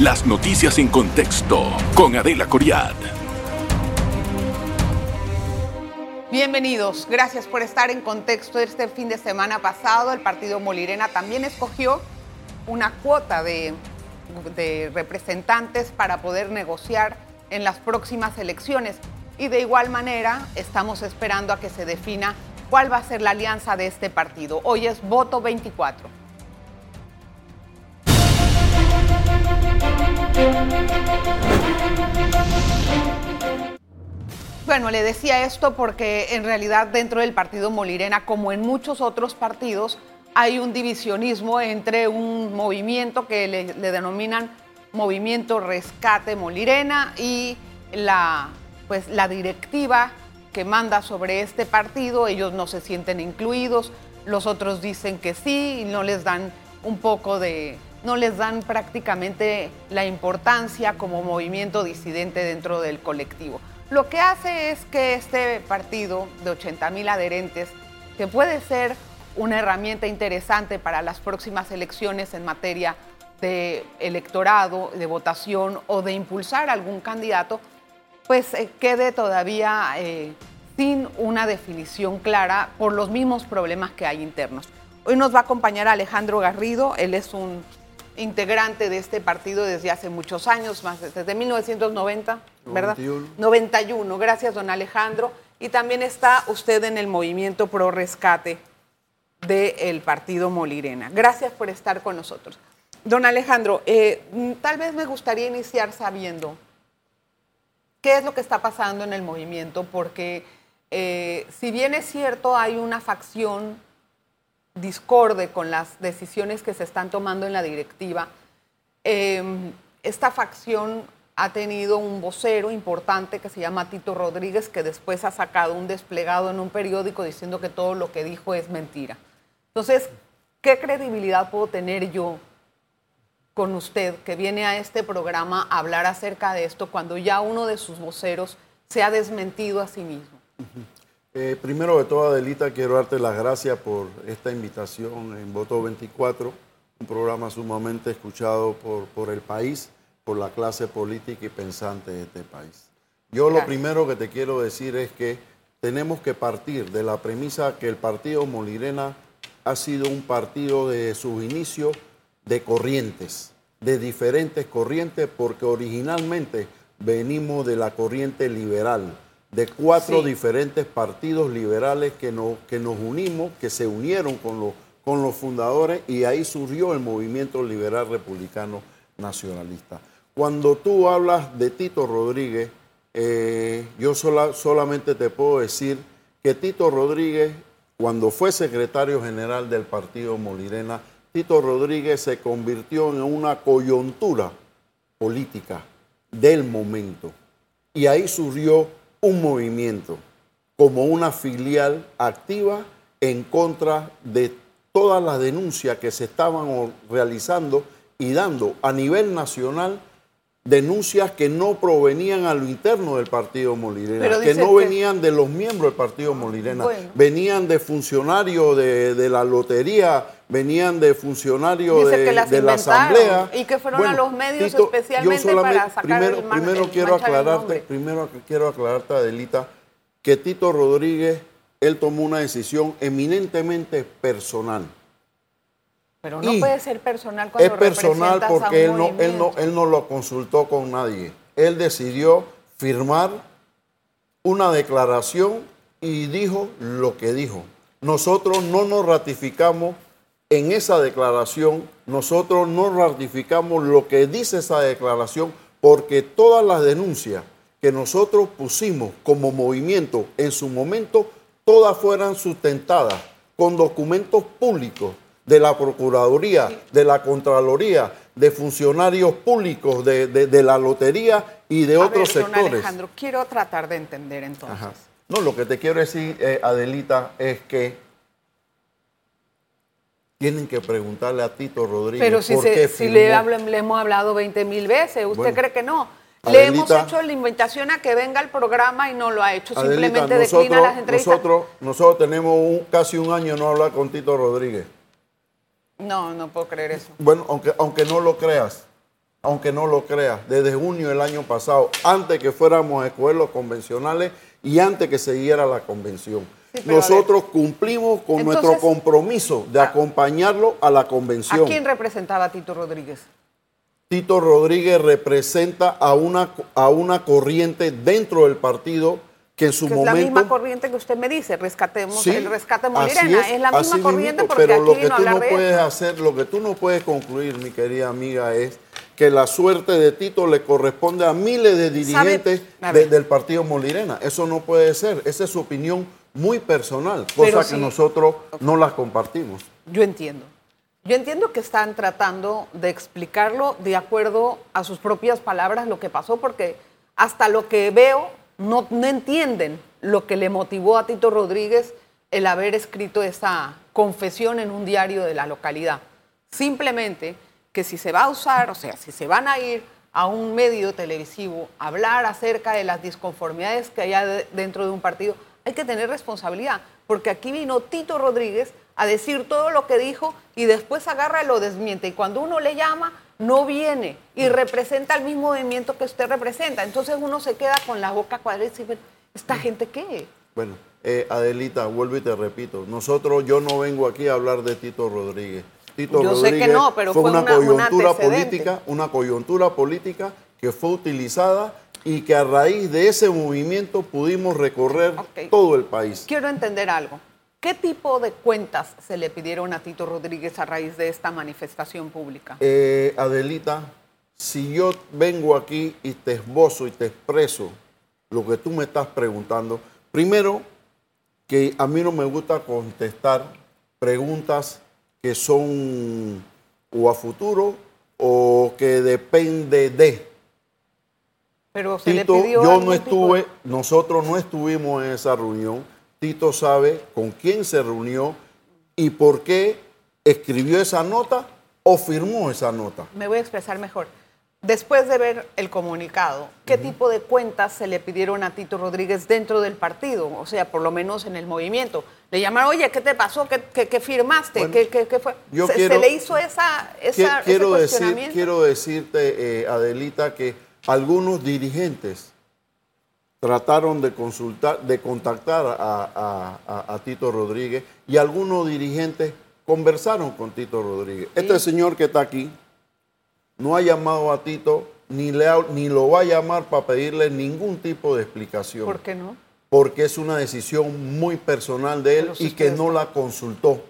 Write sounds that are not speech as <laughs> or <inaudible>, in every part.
Las noticias en contexto con Adela Coriad. Bienvenidos, gracias por estar en contexto. Este fin de semana pasado el partido Molirena también escogió una cuota de, de representantes para poder negociar en las próximas elecciones. Y de igual manera estamos esperando a que se defina cuál va a ser la alianza de este partido. Hoy es voto 24. Bueno, le decía esto porque en realidad dentro del partido Molirena, como en muchos otros partidos, hay un divisionismo entre un movimiento que le, denominan Movimiento Rescate Molirena y la, pues, la directiva que manda sobre este partido. Ellos no se sienten incluidos, los otros dicen que sí y no les dan un poco de, no les dan prácticamente la importancia como movimiento disidente dentro del colectivo. Lo que hace es que este partido de 80 mil adherentes, que puede ser una herramienta interesante para las próximas elecciones en materia de electorado, de votación o de impulsar algún candidato, pues eh, quede todavía eh, sin una definición clara por los mismos problemas que hay internos. Hoy nos va a acompañar Alejandro Garrido, él es un integrante de este partido desde hace muchos años, más desde 1990, ¿verdad? 91. 91. Gracias, don Alejandro. Y también está usted en el movimiento pro rescate del partido Molirena. Gracias por estar con nosotros. Don Alejandro, eh, tal vez me gustaría iniciar sabiendo qué es lo que está pasando en el movimiento, porque eh, si bien es cierto, hay una facción discorde con las decisiones que se están tomando en la directiva, eh, esta facción ha tenido un vocero importante que se llama Tito Rodríguez, que después ha sacado un desplegado en un periódico diciendo que todo lo que dijo es mentira. Entonces, ¿qué credibilidad puedo tener yo con usted que viene a este programa a hablar acerca de esto cuando ya uno de sus voceros se ha desmentido a sí mismo? Eh, primero de todo, Adelita, quiero darte las gracias por esta invitación en Voto 24, un programa sumamente escuchado por, por el país, por la clase política y pensante de este país. Yo gracias. lo primero que te quiero decir es que tenemos que partir de la premisa que el partido Molirena ha sido un partido de su inicio de corrientes, de diferentes corrientes, porque originalmente venimos de la corriente liberal, de cuatro sí. diferentes partidos liberales que nos, que nos unimos, que se unieron con los, con los fundadores y ahí surgió el movimiento liberal republicano nacionalista. Cuando tú hablas de Tito Rodríguez, eh, yo sola, solamente te puedo decir que Tito Rodríguez, cuando fue secretario general del partido Molirena, Tito Rodríguez se convirtió en una coyuntura política del momento. Y ahí surgió un movimiento como una filial activa en contra de todas las denuncias que se estaban realizando y dando a nivel nacional denuncias que no provenían a lo interno del partido Molirena, que no venían de los miembros del partido Molirena, bueno. venían de funcionarios de, de, la lotería, venían de funcionarios de, de la asamblea. Y que fueron bueno, a los medios Tito, especialmente para sacar primero, el mar, primero el quiero aclararte, primero quiero aclararte, Adelita, que Tito Rodríguez, él tomó una decisión eminentemente personal. Pero no y puede ser personal cuando Es personal porque él no, él, no, él no lo consultó con nadie. Él decidió firmar una declaración y dijo lo que dijo. Nosotros no nos ratificamos en esa declaración, nosotros no ratificamos lo que dice esa declaración porque todas las denuncias que nosotros pusimos como movimiento en su momento, todas fueran sustentadas con documentos públicos de la Procuraduría, de la Contraloría, de funcionarios públicos, de, de, de la Lotería y de A otros ver, don sectores. Alejandro, quiero tratar de entender entonces. Ajá. No, lo que te quiero decir, eh, Adelita, es que tienen que preguntarle a Tito Rodríguez. Pero si, por se, qué si firmó. le, hablo, le, hemos hablado 20 mil veces, ¿usted Bueno, cree que no? Le hemos hecho la invitación a que venga al programa y no lo ha hecho, Adelita, simplemente nosotros, declina las entrevistas. Nosotros, nosotros tenemos un, casi un año no hablar con Tito Rodríguez. No, no puedo creer eso. Bueno, aunque, aunque no lo creas, aunque no lo creas, desde junio del año pasado, antes que fuéramos a escoger los convencionales y antes que se diera la convención. Sí, a Nosotros cumplimos con Entonces- nuestro compromiso de Ah. acompañarlo a la convención. ¿A quién representaba Tito Rodríguez? Tito Rodríguez representa a una, a una corriente dentro del partido que en su Que es la momento... misma corriente que usted me dice, rescatemos Sí, el rescate Molirena. Es, la así misma corriente mismito, porque pero aquí lo que tú no de puedes eso. hacer, lo que tú no puedes concluir, mi querida amiga, es que la suerte de Tito le corresponde a miles de dirigentes de- del partido Molirena. Eso no puede ser. Esa es su opinión muy personal, cosa Pero que sí. nosotros no las compartimos. Yo entiendo. Yo entiendo que están tratando de explicarlo de acuerdo a sus propias palabras lo que pasó, porque hasta lo que veo no, entienden lo que le motivó a Tito Rodríguez el haber escrito esa confesión en un diario de la localidad. Simplemente que si se va a usar, o sea, si se van a ir a un medio televisivo a hablar acerca de las disconformidades que haya de- dentro de un partido, hay que tener responsabilidad, porque aquí vino Tito Rodríguez a decir todo lo que dijo y después agarra y lo desmiente. Y cuando uno le llama, no viene y representa el mismo movimiento que usted representa. Entonces uno se queda con la boca cuadrada y dice, ¿esta gente qué? Bueno, eh, Adelita, vuelvo y te repito, nosotros, yo no vengo aquí a hablar de Tito Rodríguez. Tito Yo sé que Rodríguez no, pero fue, fue una una- un coyuntura política, una coyuntura política que fue utilizada y que a raíz de ese movimiento pudimos recorrer todo el país. Quiero entender algo. ¿Qué tipo de cuentas se le pidieron a Tito Rodríguez a raíz de esta manifestación pública? Eh, Adelita, si yo vengo aquí y te esbozo y te expreso lo que tú me estás preguntando, primero que a mí no me gusta contestar preguntas que son o a futuro o que depende de. Pero se Tito, le pidió yo no estuve, de- nosotros no estuvimos en esa reunión. Tito sabe con quién se reunió y por qué escribió esa nota o firmó esa nota. Me voy a expresar mejor. Después de ver el comunicado, ¿qué tipo de cuentas se le pidieron a Tito Rodríguez dentro del partido? O sea, por lo menos en el movimiento. Le llamaron, oye, ¿qué te pasó? ¿Qué, qué- qué firmaste? Bueno, ¿Qué, fue? yo se, se quiero- le hizo esa, Qui- esa ese quiero, decir, quiero decirte, eh, Adelita, que algunos dirigentes trataron de consultar, de contactar a, a- a- a Tito Rodríguez y algunos dirigentes conversaron con Tito Rodríguez. Este señor que está aquí no ha llamado a Tito ni, le ha- ni lo va a llamar para pedirle ningún tipo de explicación. ¿Por qué no? Porque es una decisión muy personal de él si y que no la consultó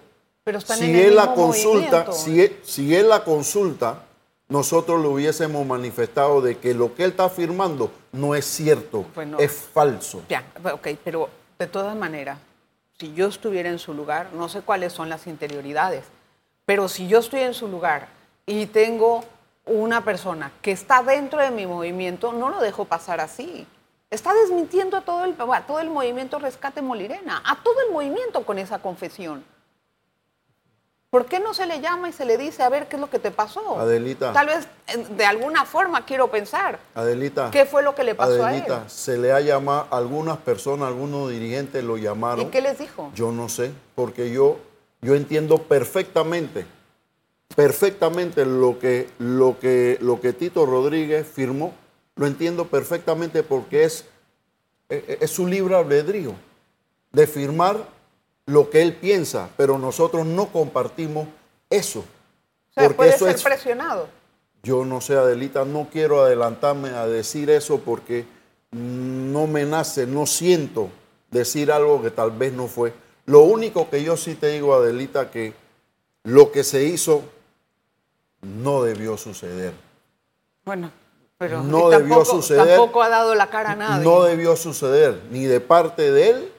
Pero están si en el él la consulta, si él, si él la consulta, nosotros le hubiésemos manifestado de que lo que él está afirmando no es cierto, Bueno. es falso. Ya, ok, pero de todas maneras, si yo estuviera en su lugar, no sé cuáles son las interioridades, pero si yo estoy en su lugar y tengo una persona que está dentro de mi movimiento, no lo dejo pasar así. Está desmintiendo a todo el, a todo el movimiento Rescate Molirena, a todo el movimiento con esa confesión. ¿Por qué no se le llama y se le dice a ver qué es lo que te pasó? Adelita. Tal vez eh, de alguna forma quiero pensar. Adelita, ¿Qué fue lo que le pasó Adelita, a él? se le ha llamado, algunas personas, algunos dirigentes lo llamaron. ¿Y qué les dijo? Yo no sé, porque yo, yo entiendo perfectamente, perfectamente lo que, lo, que, lo que Tito Rodríguez firmó. Lo entiendo perfectamente porque es, es, es su libre albedrío de firmar lo que él piensa, pero nosotros no compartimos eso. O sea, porque puede eso ser es, presionado. yo no sé, Adelita, no quiero adelantarme a decir eso porque no me nace, no siento decir algo que tal vez no fue. Lo único que yo sí te digo, Adelita, que lo que se hizo no debió suceder. Bueno, pero No debió tampoco, suceder. tampoco ha dado la cara a nadie. No debió suceder ni de parte de él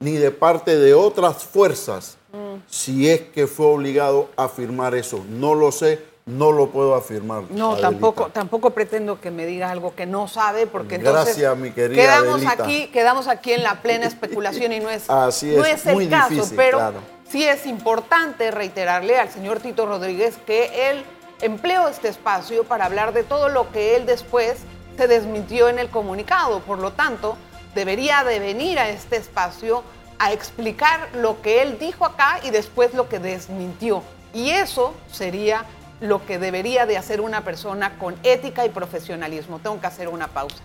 ni de parte de otras fuerzas Mm. si es que fue obligado a firmar eso. No lo sé, no lo puedo afirmar. No, Adelita. tampoco, tampoco pretendo que me diga algo que no sabe, porque entonces mi querida quedamos Adelita. aquí, quedamos aquí en la plena especulación y no es, <laughs> Así no es, es el muy caso, difícil, pero claro. sí es importante reiterarle al señor Tito Rodríguez que él empleó este espacio para hablar de todo lo que él después se desmintió en el comunicado. Por lo tanto, debería de venir a este espacio a explicar lo que él dijo acá y después lo que desmintió. Y eso sería lo que debería de hacer una persona con ética y profesionalismo. Tengo que hacer una pausa.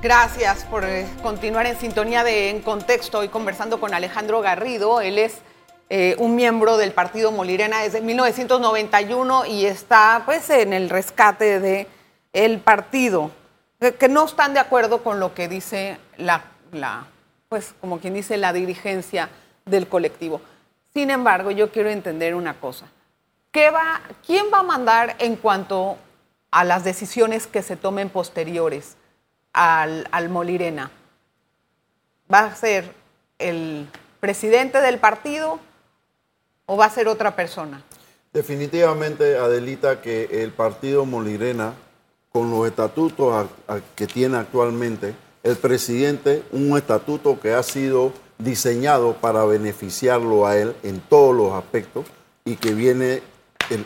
Gracias por eh, continuar en sintonía de En Contexto. Hoy conversando con Alejandro Garrido. Él es eh, un miembro del partido Molirena desde 1991 y está pues en el rescate de el partido. Que, no están de acuerdo con lo que dice la, la, pues como quien dice, la dirigencia del colectivo. Sin embargo, yo quiero entender una cosa. ¿Qué va, ¿Quién va a mandar en cuanto a las decisiones que se tomen posteriores al, al Molirena? ¿Va a ser el presidente del partido o va a ser otra persona? Definitivamente, Adelita, que el partido Molirena, con los estatutos que tiene actualmente, el presidente, un estatuto que ha sido diseñado para beneficiarlo a él en todos los aspectos y que viene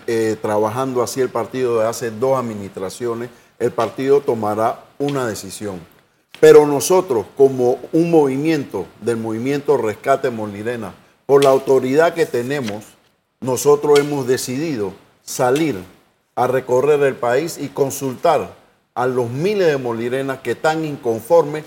eh, trabajando así el partido de hace dos administraciones, el partido tomará una decisión. Pero nosotros, como un movimiento del movimiento Rescate Molirena, por la autoridad que tenemos, nosotros hemos decidido salir a recorrer el país y consultar a los miles de molirenas que están inconformes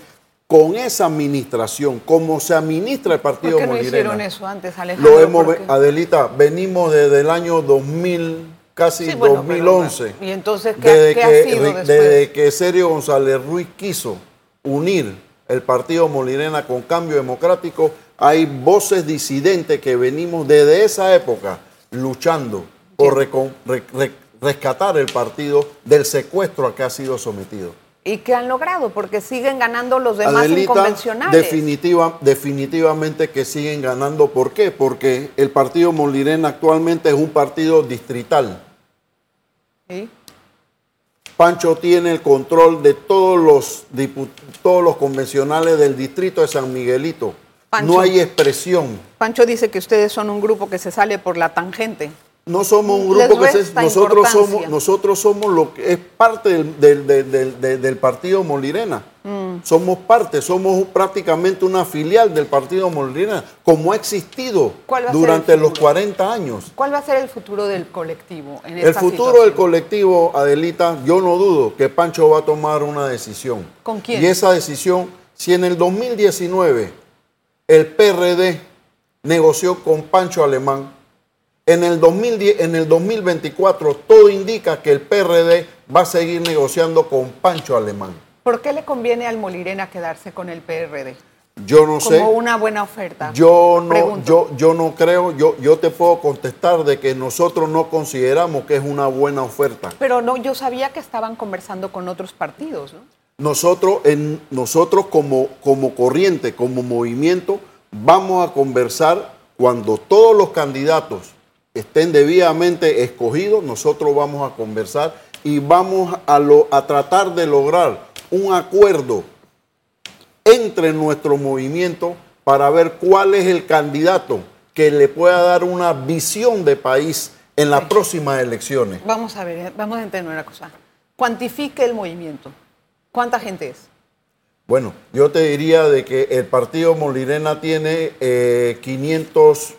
con esa administración, como se administra el partido ¿Por qué no hicieron eso antes, Alejandro? Lo hemos, Adelita, venimos desde el año 2000, casi 2011. ¿Y entonces qué, desde ha sido después? Desde que Sergio González Ruiz quiso unir el partido Molirena con Cambio Democrático, hay voces disidentes que venimos desde esa época luchando por rescatar el partido del secuestro a que ha sido sometido. ¿Y qué han logrado? Porque siguen ganando los demás inconvencionales. Definitiva, definitivamente que siguen ganando. ¿Por qué? Porque el partido Molirena actualmente es un partido distrital. ¿Sí? Pancho tiene el control de todos los, todos los convencionales del distrito de San Miguelito. No hay expresión. Pancho dice que ustedes son un grupo que se sale por la tangente no somos un grupo que se, nosotros somos nosotros somos lo que es parte del, del, partido Molirena. Mm. Somos parte, somos prácticamente una filial del partido Molirena, como ha existido durante los 40 años. ¿Cuál va a ser el futuro del colectivo? En el futuro del colectivo, Adelita, yo no dudo que Pancho va a tomar una decisión. ¿Con quién? Y esa decisión, si en el 2019 el PRD negoció con Pancho Alemán, en el, 2010, en el 2024 todo indica que el PRD va a seguir negociando con Pancho Alemán. ¿Por qué le conviene al Molirena quedarse con el PRD? Yo no sé. Como una buena oferta. Yo no, yo, yo no creo, yo, yo te puedo contestar de que nosotros no consideramos que es una buena oferta. Pero no, yo sabía que estaban conversando con otros partidos, ¿no? Nosotros, en, nosotros como, como corriente, como movimiento, vamos a conversar cuando todos los candidatos estén debidamente escogidos, nosotros vamos a conversar y vamos a, lo, a tratar de lograr un acuerdo entre nuestro movimiento para ver cuál es el candidato que le pueda dar una visión de país en las próximas elecciones. Vamos a ver, vamos a entender una cosa. Cuantifique el movimiento. ¿Cuánta gente es? Bueno, yo te diría de que el partido Molirena tiene 500 eh,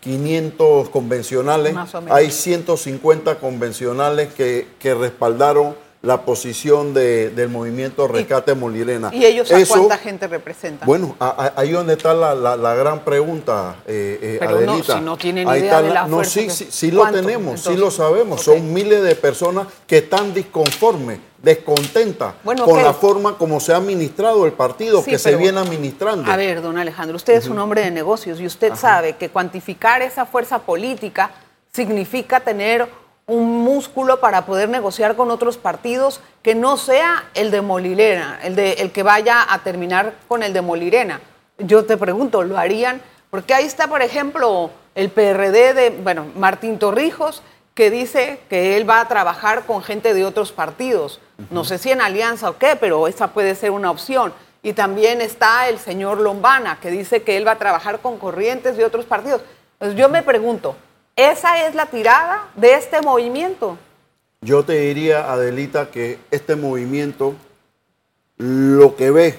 500 convencionales, hay 150 convencionales que, que respaldaron la posición de, del movimiento Rescate Molirena. ¿Y ellos a cuánta gente representan? Bueno, ahí donde está la, la, gran pregunta, eh, eh Pero No, si no tienen idea de la No, sí, sí, sí lo tenemos, sí lo sabemos. Son miles de personas que están disconformes, descontentas con la forma como se ha administrado el partido, que se viene administrando. A ver, don Alejandro, usted es un hombre de negocios y usted sabe que cuantificar esa fuerza política significa tener un músculo para poder negociar con otros partidos que no sea el de Molirena, el, de, el que vaya a terminar con el de Molirena. Yo te pregunto, ¿lo harían? Porque ahí está, por ejemplo, el PRD de, bueno, Martín Torrijos, que dice que él va a trabajar con gente de otros partidos. No sé si en alianza o qué, pero esa puede ser una opción. Y también está el señor Lombana, que dice que él va a trabajar con corrientes de otros partidos. Pues yo me pregunto, esa es la tirada de este movimiento. Yo te diría, Adelita, que este movimiento lo que ve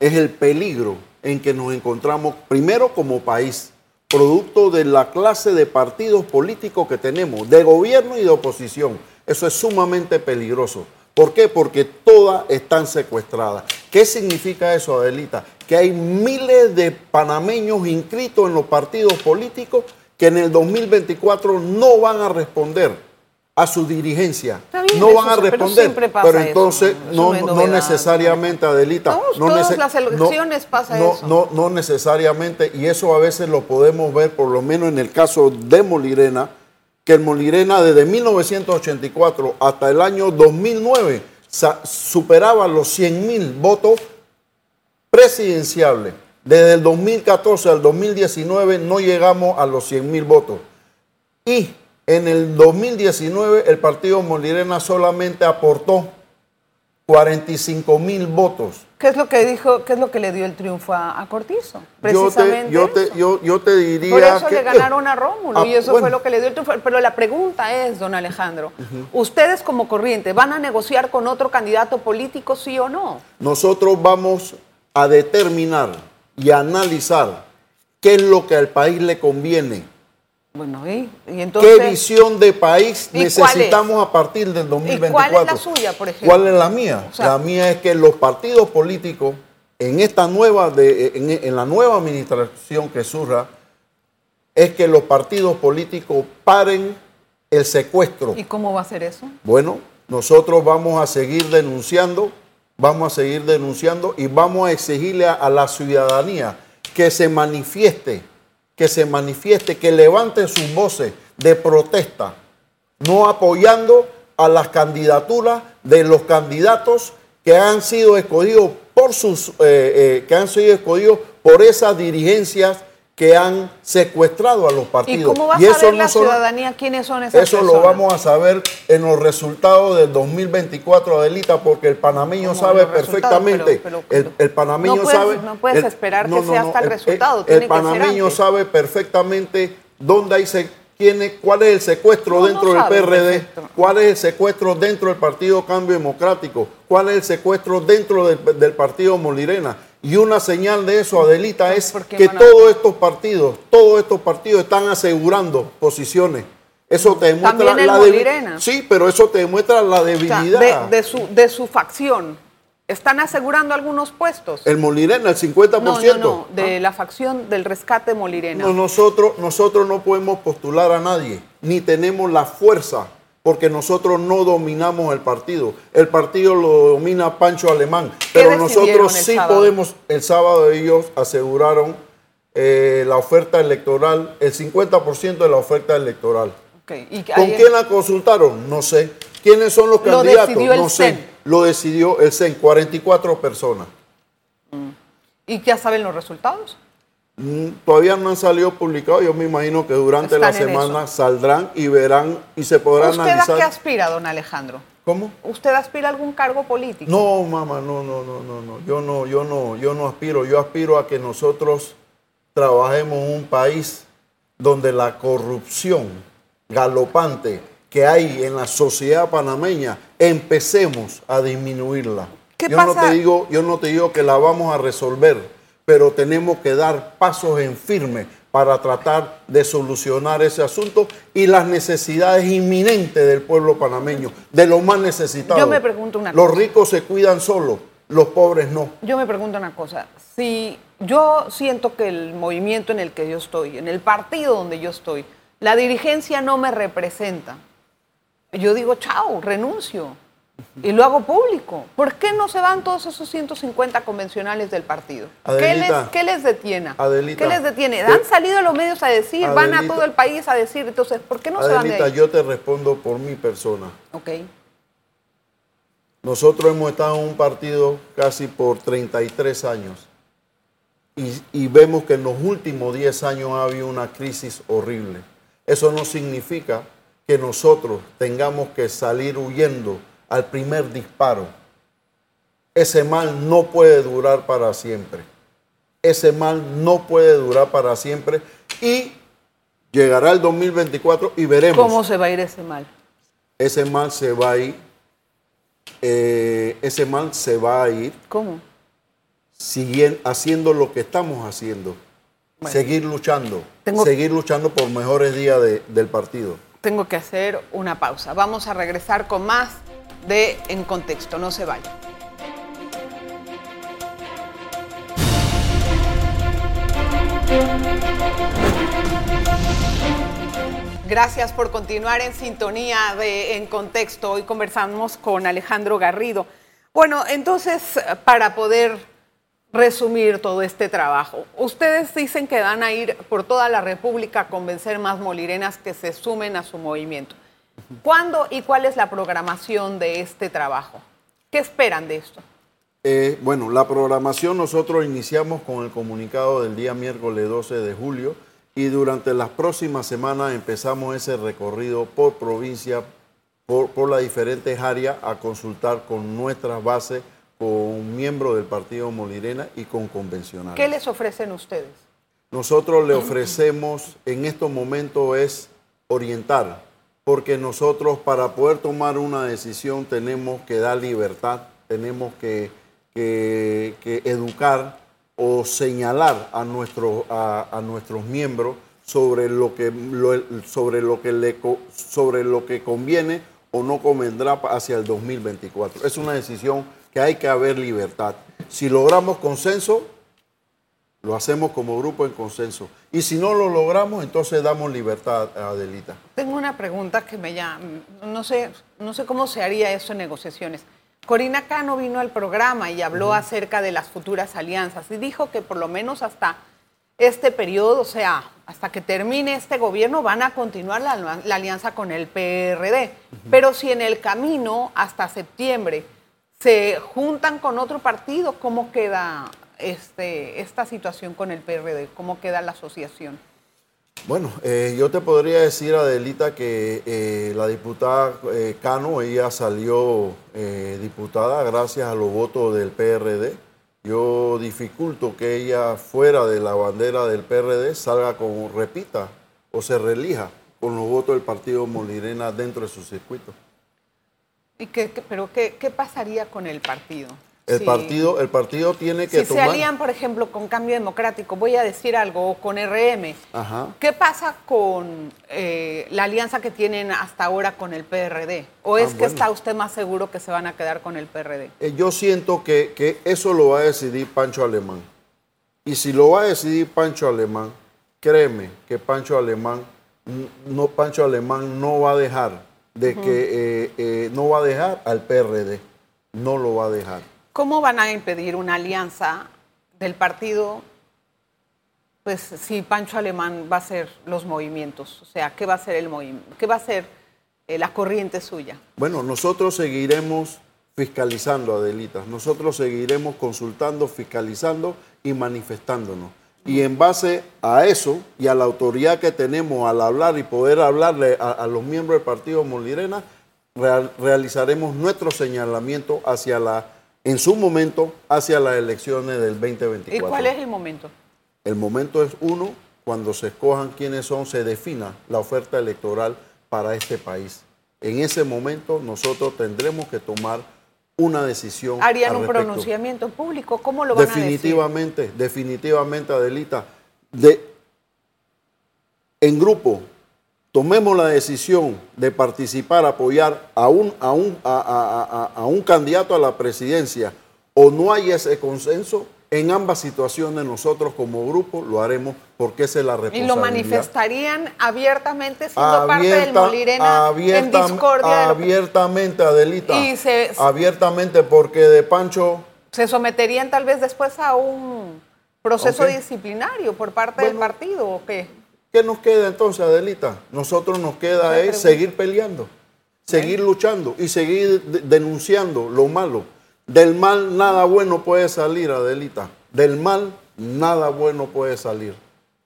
es el peligro en que nos encontramos, primero como país, producto de la clase de partidos políticos que tenemos, de gobierno y de oposición. Eso es sumamente peligroso. ¿Por qué? Porque todas están secuestradas. ¿Qué significa eso, Adelita? Que hay miles de panameños inscritos en los partidos políticos que en el 2024 no van a responder a su dirigencia. no van a responder. Pero, entonces, no, no, necesariamente, Adelita. no todas las elecciones pasa eso. No, no necesariamente, y eso a veces lo podemos ver, por lo menos en el caso de Molirena, que el Molirena desde 1984 hasta el año 2009 superaba los 100 mil votos presidenciales. Desde el 2014 al 2019 no llegamos a los 100 mil votos. Y en el 2019 el partido Molirena solamente aportó 45 mil votos. ¿Qué es lo que dijo, qué es lo que le dio el triunfo a, Cortizo? Precisamente yo te, yo, yo, te diría Por eso le ganaron a Rómulo y ah, eso fue lo que le dio el triunfo. Pero la pregunta es, don Alejandro, ¿ustedes como corriente van a negociar con otro candidato político, sí o no? Nosotros vamos a determinar y analizar qué es lo que al país le conviene bueno, ¿y, entonces, ¿Qué visión de país necesitamos a partir del 2024? cuál es la suya, por ejemplo? ¿Cuál es la mía? la mía es que los partidos políticos en esta nueva de, en, la nueva administración que surja es que los partidos políticos paren el secuestro. ¿Y cómo va a ser eso? Bueno, nosotros vamos a seguir denunciando, vamos a seguir denunciando y vamos a exigirle a la ciudadanía que se manifieste que se manifieste, que levante sus voces de protesta, no apoyando a las candidaturas de los candidatos que han sido escogidos por sus, eh, eh, que han sido escogidos por esas dirigencias que han secuestrado a los partidos. ¿Y cómo va a saber la ciudadanía quiénes son esas Eso lo vamos a saber en los resultados del 2024, Adelita, porque el panameño sabe perfectamente. el, panameño sabe. No puedes esperar que sea hasta el, resultado. El, panameño sabe perfectamente dónde hay tiene, cuál es el secuestro dentro del PRD, cuál es el secuestro dentro del Partido Cambio Democrático, cuál es el secuestro dentro del, del Partido Molirena y una señal de eso, Adelita, es que todos estos partidos, todos estos partidos están asegurando posiciones. Eso te demuestra la debilidad. Sí, pero eso te demuestra la debilidad. de, su, de su facción. ¿Están asegurando algunos puestos? El Molirena, el 50%. No, no, no de ah. la facción del rescate Molirena. No, nosotros, nosotros no podemos postular a nadie, ni tenemos la fuerza porque nosotros no dominamos el partido. El partido lo domina Pancho Alemán, pero nosotros sí podemos, el sábado ellos aseguraron eh, la oferta electoral, el 50% de la oferta electoral. ¿Con quién la consultaron? No sé. ¿Quiénes son los candidatos? no sé. Lo decidió el CEN, 44 personas. Mm. ¿Y ya saben los resultados? Mm, todavía no han salido publicados, yo me imagino que durante la semana saldrán y verán y se podrán analizar. ¿Usted a qué aspira, don Alejandro? ¿Cómo? ¿Usted aspira a algún cargo político? No, mamá, no, no, no, no, no. Yo no, yo no, yo no aspiro. Yo aspiro a que nosotros trabajemos en un país donde la corrupción galopante que hay en la sociedad panameña empecemos a disminuirla. ¿Qué yo no te digo, yo no te digo que la vamos a resolver pero tenemos que dar pasos en firme para tratar de solucionar ese asunto y las necesidades inminentes del pueblo panameño, de los más necesitados. Yo me pregunto una cosa. Los ricos se cuidan solos, los pobres no. Yo me pregunto una cosa. Si yo siento que el movimiento en el que yo estoy, en el partido donde yo estoy, la dirigencia no me representa, yo digo, chao, renuncio y lo hago público. ¿Por qué no se van todos esos 150 convencionales del partido? ¿Qué, les, detiene? ¿Qué les detiene? Han salido a los medios a decir, van a todo el país a decir, entonces, ¿por qué no se van de ahí? yo te respondo por mi persona. Ok. Nosotros hemos estado en un partido casi por 33 años y, y vemos que en los últimos 10 años ha habido una crisis horrible. Eso no significa que nosotros tengamos que salir huyendo al primer disparo. Ese mal no puede durar para siempre. Ese mal no puede durar para siempre y llegará el 2024 y veremos. ¿Cómo se va a ir ese mal? Ese mal se va a ir. Eh, ese mal se va a ir. ¿Cómo? haciendo lo que estamos haciendo. Seguir luchando, Tengo- seguir luchando por mejores días de- del partido. Tengo que hacer una pausa. Vamos a regresar con más de En Contexto. No se vayan. Gracias por continuar en sintonía de En Contexto. Hoy conversamos con Alejandro Garrido. Bueno, entonces, para poder resumir todo este trabajo, ustedes dicen que van a ir por toda la República a convencer más molirenas que se sumen a su movimiento. ¿Cuándo y cuál es la programación de este trabajo? ¿Qué esperan de esto? Eh, bueno, la programación nosotros iniciamos con el comunicado del día miércoles 12 de julio y durante las próximas semanas empezamos ese recorrido por provincia, por, por las diferentes áreas a consultar con nuestras bases, con miembros del Partido Molirena y con convencionales. ¿Qué les ofrecen ustedes? Nosotros le ofrecemos en estos momentos es orientar, porque nosotros para poder tomar una decisión tenemos que dar libertad, tenemos que, que- educar o señalar a, nuestros a, nuestros miembros sobre lo que, sobre, lo que le, sobre lo que conviene o no convendrá hacia el 2024. Es una decisión que hay que haber libertad. Si logramos consenso, lo hacemos como grupo en consenso. Y si no lo logramos, entonces damos libertad a Adelita. Tengo una pregunta que me llama, no sé, no sé cómo se haría eso en negociaciones. Corina Cano vino al programa y habló acerca de las futuras alianzas y dijo que por lo menos hasta este periodo, o sea, hasta que termine este gobierno, van a continuar la, la alianza con el PRD. Pero si en el camino, hasta septiembre, se juntan con otro partido, ¿cómo queda este, esta situación con el PRD? ¿Cómo queda la asociación? Bueno, eh, yo te podría decir, Adelita, que eh, la diputada eh, Cano, ella salió diputada gracias a los votos del PRD. Yo dificulto que ella fuera de la bandera del PRD salga como repita o se relija con los votos del partido Molirena dentro de su circuito. ¿Y qué, qué- pero qué, qué pasaría con el partido? El partido, el partido tiene que Si se alían, por ejemplo, con Cambio Democrático, voy a decir algo, o con RM, Ajá. ¿qué pasa con eh, la alianza que tienen hasta ahora con el PRD? ¿O es Ah, que bueno. está usted más seguro que se van a quedar con el PRD? Eh, Yo siento que, que eso lo va a decidir Pancho Alemán. Y si lo va a decidir Pancho Alemán, créeme que Pancho Alemán no, Pancho Alemán no va a dejar de que eh, no va a dejar al PRD. No lo va a dejar. ¿Cómo van a impedir una alianza del partido? Pues si Pancho Alemán va a hacer los movimientos, o sea, ¿qué va a hacer el movimiento? ¿Qué va a hacer eh, la corriente suya? Bueno, nosotros seguiremos fiscalizando, Adelita. Nosotros seguiremos consultando, fiscalizando y manifestándonos. Y en base a eso y a la autoridad que tenemos al hablar y poder hablarle a, los miembros del Partido Molirena, real- realizaremos nuestro señalamiento hacia la, en su momento, hacia las elecciones del 2024. ¿Y cuál es el momento? El momento es uno, cuando se escojan quiénes son, se defina la oferta electoral para este país. En ese momento nosotros tendremos que tomar una decisión. ¿Harían un pronunciamiento público? ¿Cómo lo van a decir? Definitivamente, definitivamente, Adelita. De, en grupo, tomemos la decisión de participar, apoyar a un, a, un, a, a- a- a un candidato a la presidencia o no hay ese consenso, en ambas situaciones nosotros como grupo lo haremos porque esa es la ¿Y responsabilidad. lo manifestarían abiertamente siendo parte del Molirena en discordia? que- abiertamente, Adelita. Y se- abiertamente porque de Pancho ¿Se someterían tal vez después a un proceso disciplinario por parte del partido o qué? ¿Qué nos queda entonces, Adelita? Nosotros nos queda es seguir peleando, seguir luchando y seguir de- denunciando lo malo. Del mal nada bueno puede salir, Adelita. Del mal nada bueno puede salir.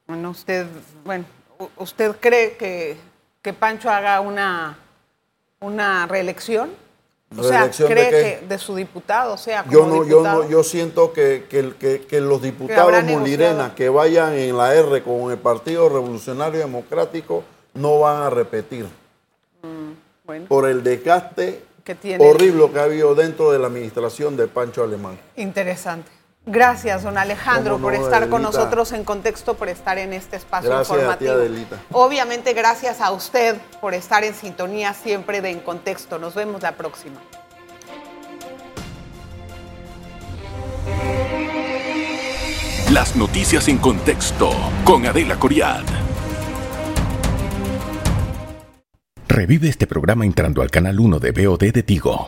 Bueno, usted, bueno, ¿usted cree que, que Pancho haga una, una reelección? O sea, ¿Reelección de ¿cree que de su diputado, o sea, como Yo no, yo no, yo siento que, que- que- que los diputados negociado. que vayan en la R con el Partido Revolucionario Democrático no van a repetir Bueno, por el desgaste que tiene horrible que ha habido dentro de la administración de Pancho Alemán. interesante. Gracias, don Alejandro, por estar con nosotros en contexto, por estar en este espacio Gracias a ti, informativo. Adelita. Obviamente, gracias a usted por estar en sintonía siempre de En Contexto. Nos vemos la próxima. Las noticias en contexto con Adela Coriad. Revive este programa entrando al canal 1 de BOD de Tigo.